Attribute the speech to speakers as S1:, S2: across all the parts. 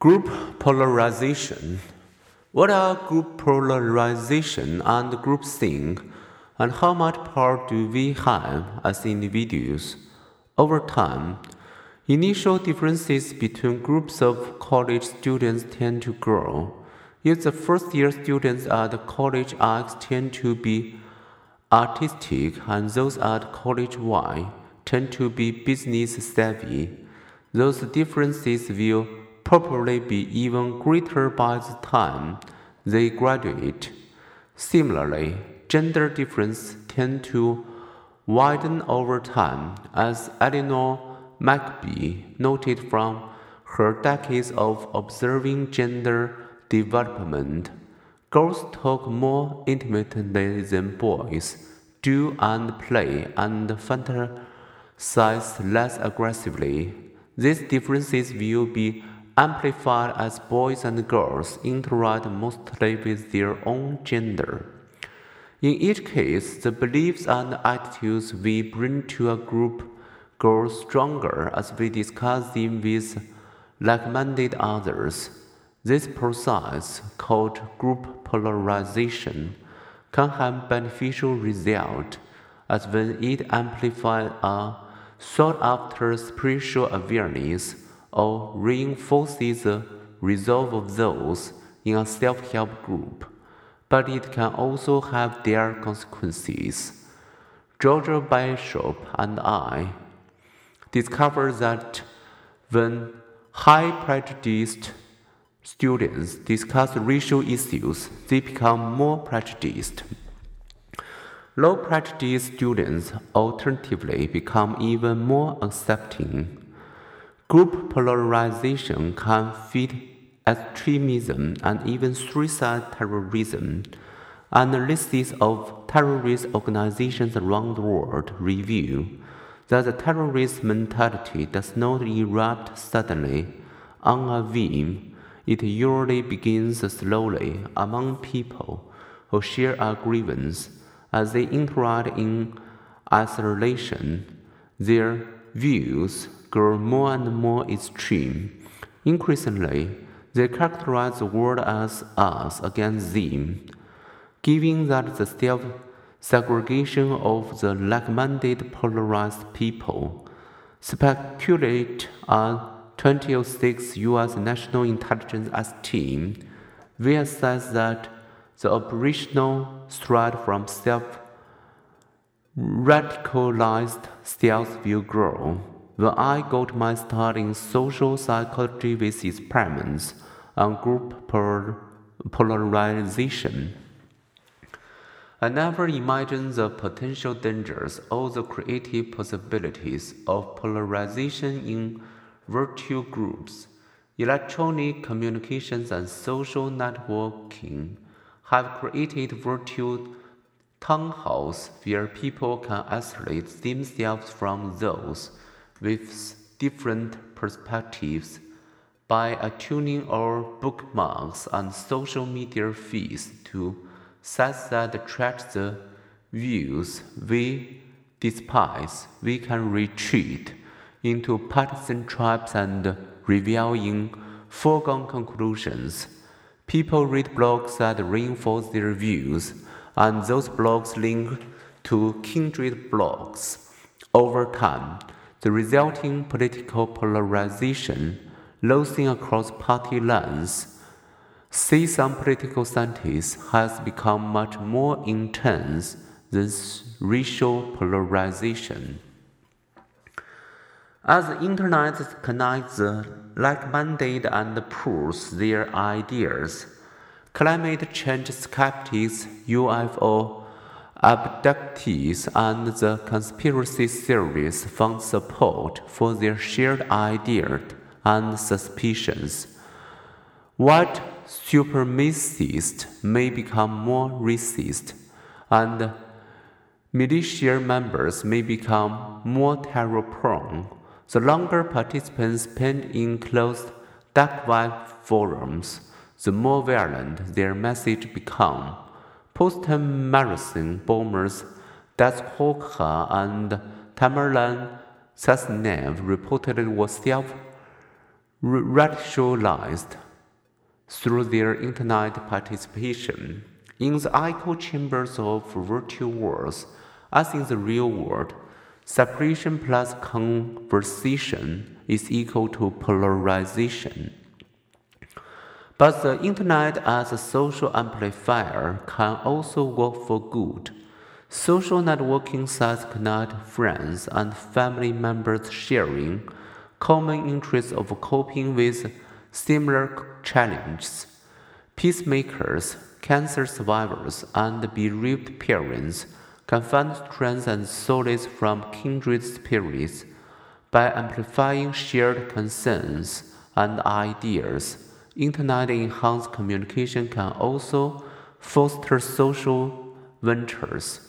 S1: Group polarization. What are group polarization and groupthink, and how much power do we have as individuals? Over time, initial differences between groups of college students tend to grow. If the first year students at college X tend to be artistic and those at college Y tend to be business savvy, those differences will probably be even greater by the time they graduate. Similarly, gender differences tend to widen over time, as Eleanor Maccoby noted from her decades of observing gender development. Girls talk more intimately than boys, do and play and fantasize less aggressively. These differences will be amplified as boys and girls interact mostly with their own gender. In each case, the beliefs and attitudes we bring to a group grow stronger as we discuss them with like minded others. This process, called group polarization, can have beneficial results as when it amplifies a sought after spiritual awareness or reinforces the resolve of those in a self help group, but it can also have their consequences. Georgia Bishop and I discovered that when high prejudiced students discuss racial issues, they become more prejudiced. Low prejudiced students alternatively become even more accepting Group polarization can feed extremism and even suicide terrorism. Analysis of terrorist organizations around the world reveal that the terrorist mentality does not erupt suddenly on a whim. It usually begins slowly among people who share a grievance as they interact in isolation. Their views grow more and more extreme. Increasingly, they characterize the world as us against them, given that the self segregation of the like minded polarized people. Speculate on 2006 U.S. National Intelligence as team, we says that the operational threat from self radicalized styles will grow. When I got my start in social psychology with experiments on group polarization, I never imagined the potential dangers or the creative possibilities of polarization in virtual groups. Electronic communications and social networking have created virtual town halls where people can isolate themselves from those with different perspectives by attuning our bookmarks and social media feeds to sites that attract the views we despise, we can retreat into partisan traps and revel in foregone conclusions. People read blogs that reinforce their views, and those blogs link to kindred blogs. Over time, the resulting political polarization, losing across party lines, say some political scientists, has become much more intense than racial polarization. As the internet connects the like-minded and pools their ideas, climate change skeptics, UFO abductees and the conspiracy theories found support for their shared ideas and suspicions. White supremacists may become more racist, and militia members may become more terror prone. The longer participants spend in closed dark web forums, the more violent their message becomes. Boston Marathon bombers Dzhokhar and Tamerlan Tsarnaev reportedly were self radicalized through their internet participation in the echo chambers of virtual worlds as in the real world. Separation plus conversation is equal to polarization. But the internet as a social amplifier can also work for good. Social networking sites connect friends and family members sharing common interests of coping with similar challenges. Peacemakers, cancer survivors, and bereaved parents can find strength and solace from kindred spirits by amplifying shared concerns and ideas. Internet enhanced communication can also foster social ventures.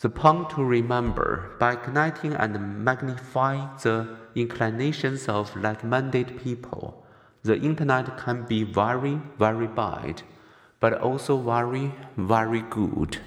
S1: The point to remember by connecting and magnifying the inclinations of like minded people, the internet can be very, very bad, but also very, very good.